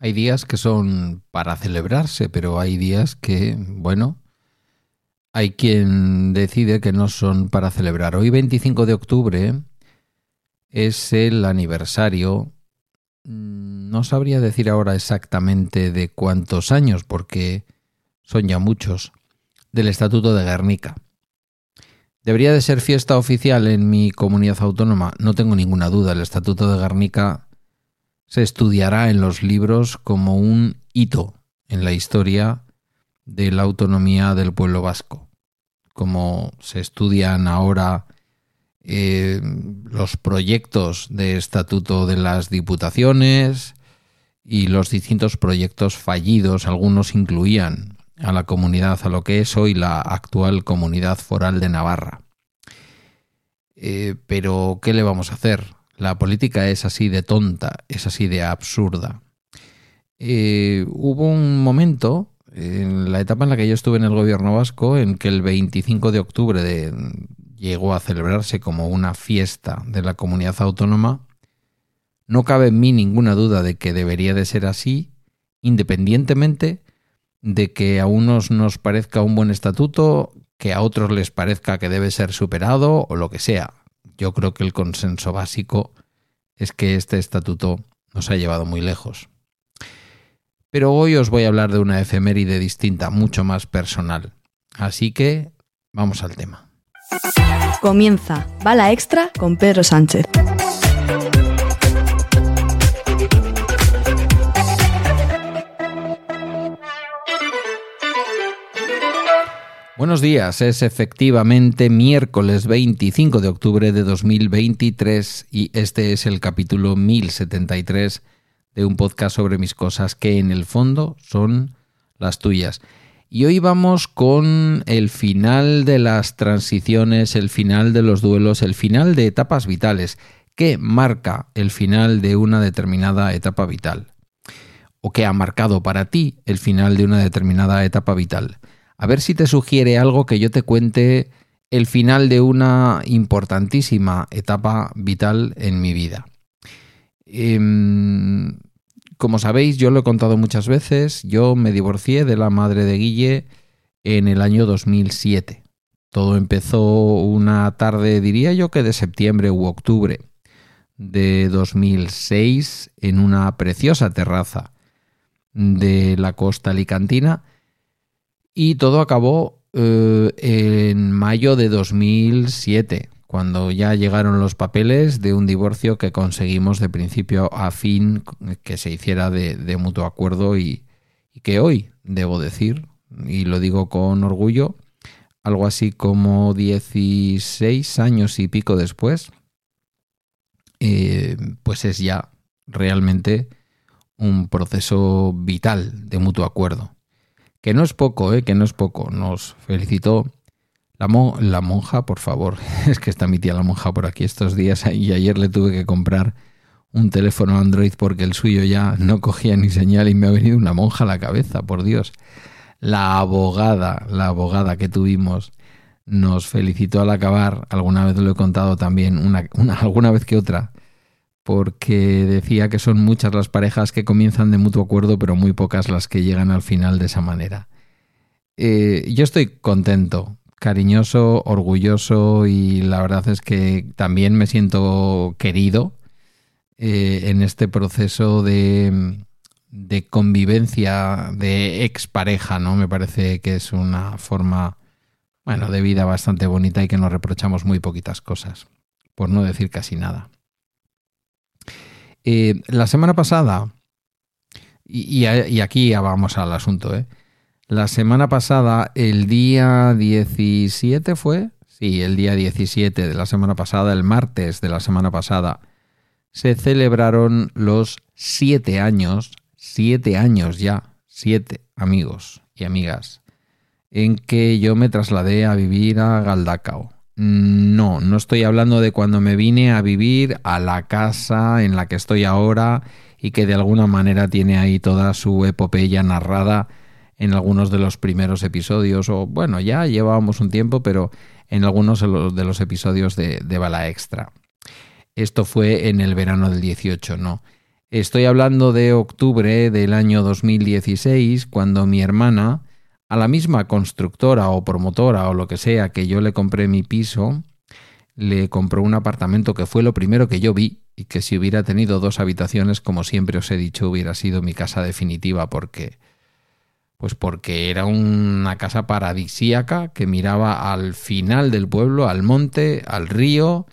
Hay días que son para celebrarse, pero hay días que, bueno, hay quien decide que no son para celebrar. Hoy 25 de octubre es el aniversario, mm, no sabría decir ahora exactamente de cuántos años, porque son ya muchos, del Estatuto de Guernica. Debería de ser fiesta oficial en mi comunidad autónoma, no tengo ninguna duda. El Estatuto de Guernica se estudiará en los libros como un hito en la historia de la autonomía del pueblo vasco, como se estudian ahora eh, los proyectos de estatuto de las diputaciones y los distintos proyectos fallidos, algunos incluían a la comunidad, a lo que es hoy la actual comunidad foral de Navarra. Eh, pero, ¿qué le vamos a hacer? La política es así de tonta, es así de absurda. Eh, hubo un momento, en la etapa en la que yo estuve en el gobierno vasco, en que el 25 de octubre llegó a celebrarse como una fiesta de la comunidad autónoma. No cabe en mí ninguna duda de que debería de ser así, independientemente de que a unos nos parezca un buen estatuto, que a otros les parezca que debe ser superado o lo que sea yo creo que el consenso básico es que este estatuto nos ha llevado muy lejos. Pero hoy os voy a hablar de una efeméride distinta, mucho más personal. Así que vamos al tema. Comienza Bala Extra con Pedro Sánchez. Buenos días, es efectivamente miércoles 25 de octubre de 2023 y este es el capítulo 1073 de un podcast sobre mis cosas que en el fondo son las tuyas. Y hoy vamos con el final de las transiciones, el final de los duelos, el final de etapas vitales. ¿Qué marca el final de una determinada etapa vital? ¿O qué ha marcado para ti el final de una determinada etapa vital? A ver si te sugiere algo que yo te cuente el final de una importantísima etapa vital en mi vida. Em, como sabéis, yo lo he contado muchas veces, yo me divorcié de la madre de Guille en el año 2007. Todo empezó una tarde, diría yo que de septiembre u octubre de 2006 en una preciosa terraza de la costa alicantina y todo acabó eh, en mayo de 2007, cuando ya llegaron los papeles de un divorcio que conseguimos de principio a fin que se hiciera de, mutuo acuerdo y, que hoy, debo decir, y lo digo con orgullo, algo así como 16 años y pico después, eh, pues es ya realmente un proceso vital de mutuo acuerdo que no es poco, ¿eh? que no es poco. Nos felicitó la, la monja, por favor. Es que está mi tía la monja por aquí estos días y ayer le tuve que comprar un teléfono Android porque el suyo ya no cogía ni señal y me ha venido una monja a la cabeza, por Dios. La abogada, la abogada que tuvimos nos felicitó al acabar, alguna vez lo he contado también, una, alguna vez que otra, porque decía que son muchas las parejas que comienzan de mutuo acuerdo, pero muy pocas las que llegan al final de esa manera. Eh, yo estoy contento, cariñoso, orgulloso y la verdad es que también me siento querido eh, en este proceso de, convivencia de expareja, ¿no? Me parece que es una forma, bueno, de vida bastante bonita y que nos reprochamos muy poquitas cosas, por no decir casi nada. Eh, la semana pasada, y, aquí ya vamos al asunto, ¿eh? La semana pasada, el día 17 fue, sí, el día 17 de la semana pasada, el martes de la semana pasada, se celebraron los siete años, siete años ya, siete amigos y amigas, en que yo me trasladé a vivir a Galdacao. No, no estoy hablando de cuando me vine a vivir a la casa en la que estoy ahora y que de alguna manera tiene ahí toda su epopeya narrada en algunos de los primeros episodios, o bueno, ya llevábamos un tiempo, pero en algunos de los episodios de, de Bala Extra. Esto fue en el verano del 18, no. Estoy hablando de octubre del año 2016, cuando mi hermana, a la misma constructora o promotora o lo que sea que yo le compré mi piso, le compró un apartamento que fue lo primero que yo vi y que si hubiera tenido dos habitaciones, como siempre os he dicho, hubiera sido mi casa definitiva porque pues porque era una casa paradisíaca que miraba al final del pueblo, al monte, al río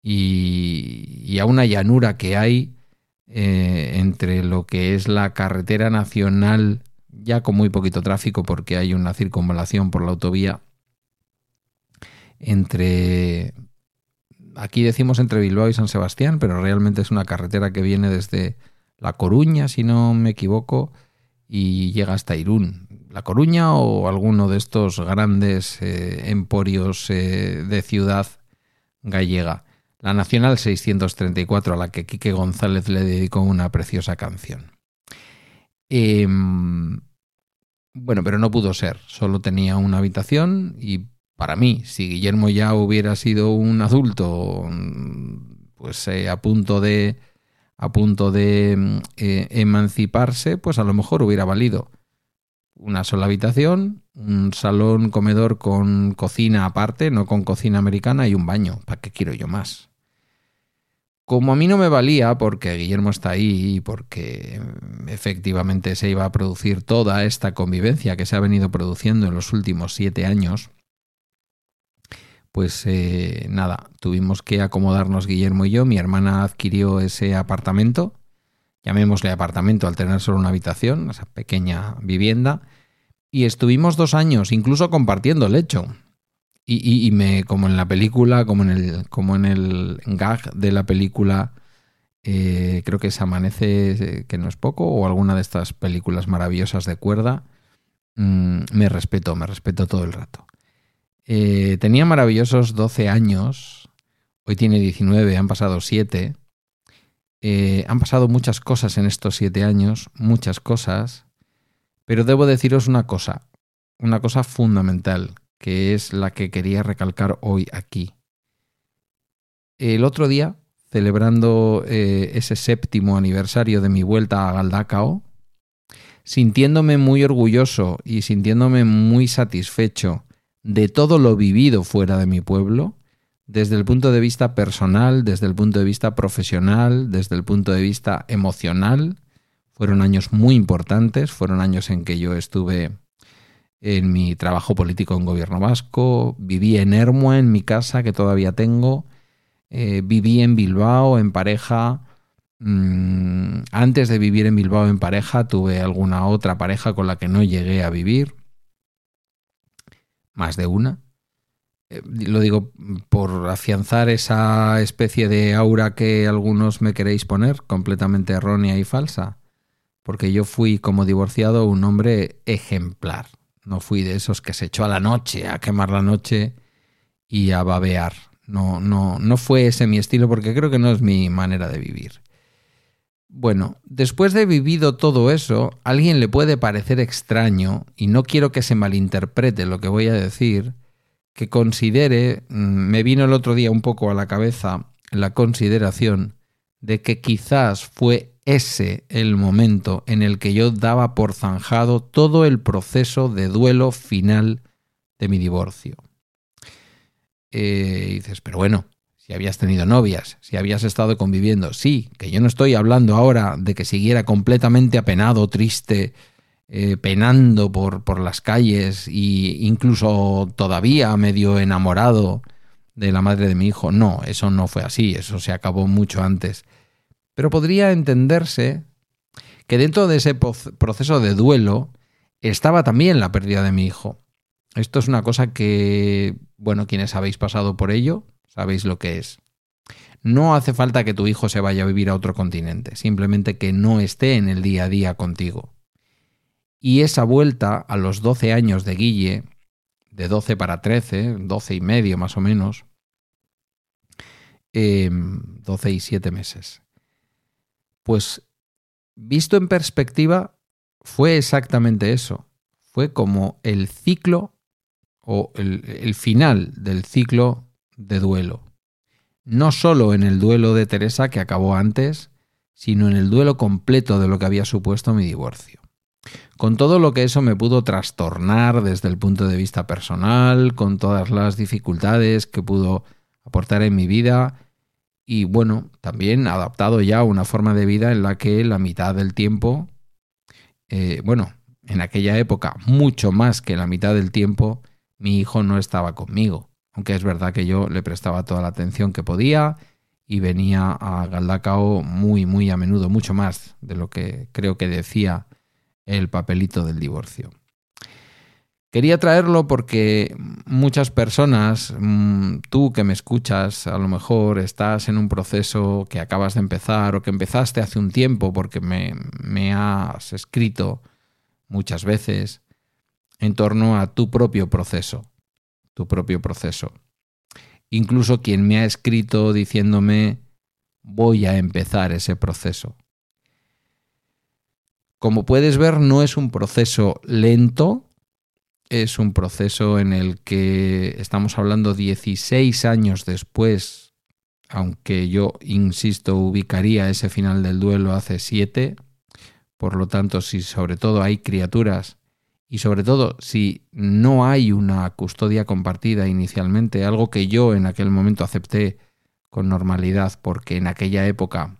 y, a una llanura que hay eh, entre lo que es la carretera nacional, ya con muy poquito tráfico porque hay una circunvalación por la autovía, entre... Aquí decimos entre Bilbao y San Sebastián, pero realmente es una carretera que viene desde La Coruña, si no me equivoco, y llega hasta Irún. La Coruña o alguno de estos grandes eh, emporios eh, de ciudad gallega. La Nacional 634 a la que Quique González le dedicó una preciosa canción. Em, bueno, pero no pudo ser. Solo tenía una habitación y para mí, si Guillermo ya hubiera sido un adulto, pues eh, a punto de a punto de mm, eh, emanciparse, pues a lo mejor hubiera valido una sola habitación, un salón comedor con cocina aparte, no con cocina americana y un baño. ¿Para qué quiero yo más? Como a mí no me valía, porque Guillermo está ahí y porque efectivamente se iba a producir toda esta convivencia que se ha venido produciendo en los últimos siete años, pues eh, nada, tuvimos que acomodarnos Guillermo y yo. Mi hermana adquirió ese apartamento, llamémosle apartamento al tener solo una habitación, esa pequeña vivienda, y estuvimos dos años, incluso compartiendo lecho. Y, me, como en la película, como en el, como en el gag de la película, eh, creo que se amanece, que no es poco, o alguna de estas películas maravillosas de cuerda, mm, me respeto, me respeto todo el rato. Eh, tenía maravillosos 12 años, hoy tiene 19, han pasado 7. Eh, han pasado muchas cosas en estos 7 años, muchas cosas, pero debo deciros una cosa, una cosa fundamental, que es la que quería recalcar hoy aquí. El otro día, celebrando eh, ese séptimo aniversario de mi vuelta a Galdacao, sintiéndome muy orgulloso y sintiéndome muy satisfecho de todo lo vivido fuera de mi pueblo, desde el punto de vista personal, desde el punto de vista profesional, desde el punto de vista emocional. Fueron años muy importantes, fueron años en que yo estuve en mi trabajo político en gobierno vasco, viví en Ermua, en mi casa que todavía tengo, eh, viví en Bilbao en pareja. Mm, antes de vivir en Bilbao en pareja tuve alguna otra pareja con la que no llegué a vivir más de una. Eh, lo digo por afianzar esa especie de aura que algunos me queréis poner, completamente errónea y falsa. Porque yo fui como divorciado un hombre ejemplar. No fui de esos que se echó a la noche, a quemar la noche y a babear. No, no, no fue ese mi estilo porque creo que no es mi manera de vivir. Bueno, después de vivido todo eso, a alguien le puede parecer extraño, y no quiero que se malinterprete lo que voy a decir, que considere, mm, me vino el otro día un poco a la cabeza la consideración de que quizás fue ese el momento en el que yo daba por zanjado todo el proceso de duelo final de mi divorcio. Eh, dices, pero bueno, si habías tenido novias, si habías estado conviviendo. Sí, que yo no estoy hablando ahora de que siguiera completamente apenado, triste, eh, penando por, por las calles e incluso todavía medio enamorado de la madre de mi hijo. No, eso no fue así, eso se acabó mucho antes. Pero podría entenderse que dentro de ese proceso de duelo estaba también la pérdida de mi hijo. Esto es una cosa que, bueno, quienes habéis pasado por ello, sabéis lo que es. No hace falta que tu hijo se vaya a vivir a otro continente, simplemente que no esté en el día a día contigo. Y esa vuelta a los 12 años de Guille, de 12 para 13, 12 y medio más o menos, 12 em, y 7 meses, pues visto en perspectiva, fue exactamente eso. Fue como el ciclo o el, final del ciclo de duelo. No solo en el duelo de Teresa que acabó antes, sino en el duelo completo de lo que había supuesto mi divorcio. Con todo lo que eso me pudo trastornar desde el punto de vista personal, con todas las dificultades que pudo aportar en mi vida y bueno, también adaptado ya a una forma de vida en la que la mitad del tiempo, eh, bueno, en aquella época mucho más que la mitad del tiempo, mi hijo no estaba conmigo, aunque es verdad que yo le prestaba toda la atención que podía y venía a Galdacao muy, muy a menudo, mucho más de lo que creo que decía el papelito del divorcio. Quería traerlo porque muchas personas, mm, tú que me escuchas, a lo mejor estás en un proceso que acabas de empezar o que empezaste hace un tiempo porque me, me has escrito muchas veces en torno a tu propio proceso, tu propio proceso. Incluso quien me ha escrito diciéndome voy a empezar ese proceso. Como puedes ver, no es un proceso lento, es un proceso en el que estamos hablando 16 años después, aunque yo, insisto, ubicaría ese final del duelo hace 7. Por lo tanto, si sobre todo hay criaturas y sobre todo si no hay una custodia compartida inicialmente, algo que yo en aquel momento acepté con normalidad porque en aquella época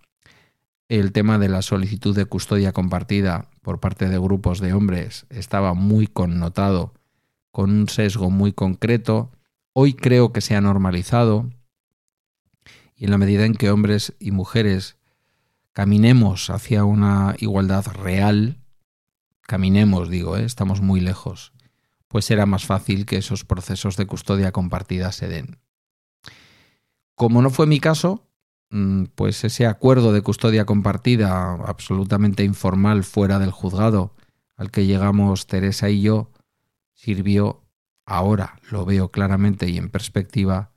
el tema de la solicitud de custodia compartida por parte de grupos de hombres estaba muy connotado con un sesgo muy concreto. Hoy creo que se ha normalizado y en la medida en que hombres y mujeres caminemos hacia una igualdad real, caminemos, digo, ¿eh? estamos muy lejos, pues será más fácil que esos procesos de custodia compartida se den. Como no fue mi caso, mm, pues ese acuerdo de custodia compartida absolutamente informal fuera del juzgado al que llegamos Teresa y yo, sirvió, ahora lo veo claramente y en perspectiva,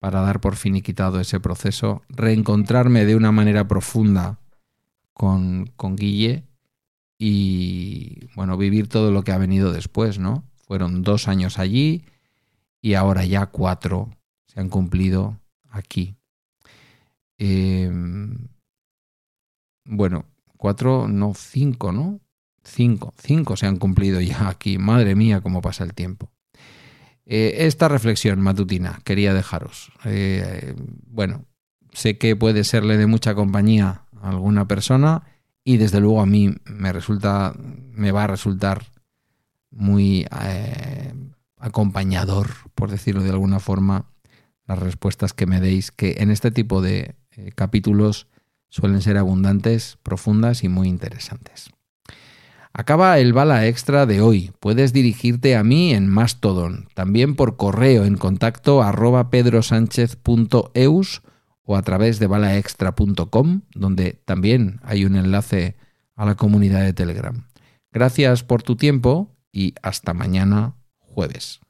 para dar por fin y quitado ese proceso, reencontrarme de una manera profunda con, con Guille y, bueno, vivir todo lo que ha venido después, ¿no? Fueron dos años allí y ahora ya cuatro se han cumplido aquí. Em, bueno, cuatro, no cinco, ¿no? Cinco, cinco se han cumplido ya aquí. Madre mía, cómo pasa el tiempo. Eh, esta reflexión matutina quería dejaros. Eh, bueno, sé que puede serle de mucha compañía a alguna persona y desde luego a mí me resulta, me va a resultar muy eh, acompañador, por decirlo de alguna forma, las respuestas que me deis, que en este tipo de capítulos suelen ser abundantes, profundas y muy interesantes. Acaba el bala extra de hoy. Puedes dirigirte a mí en Mastodon, también por correo en contacto arroba pedrosánchez.eus o a través de balaextra.com, donde también hay un enlace a la comunidad de Telegram. Gracias por tu tiempo y hasta mañana jueves.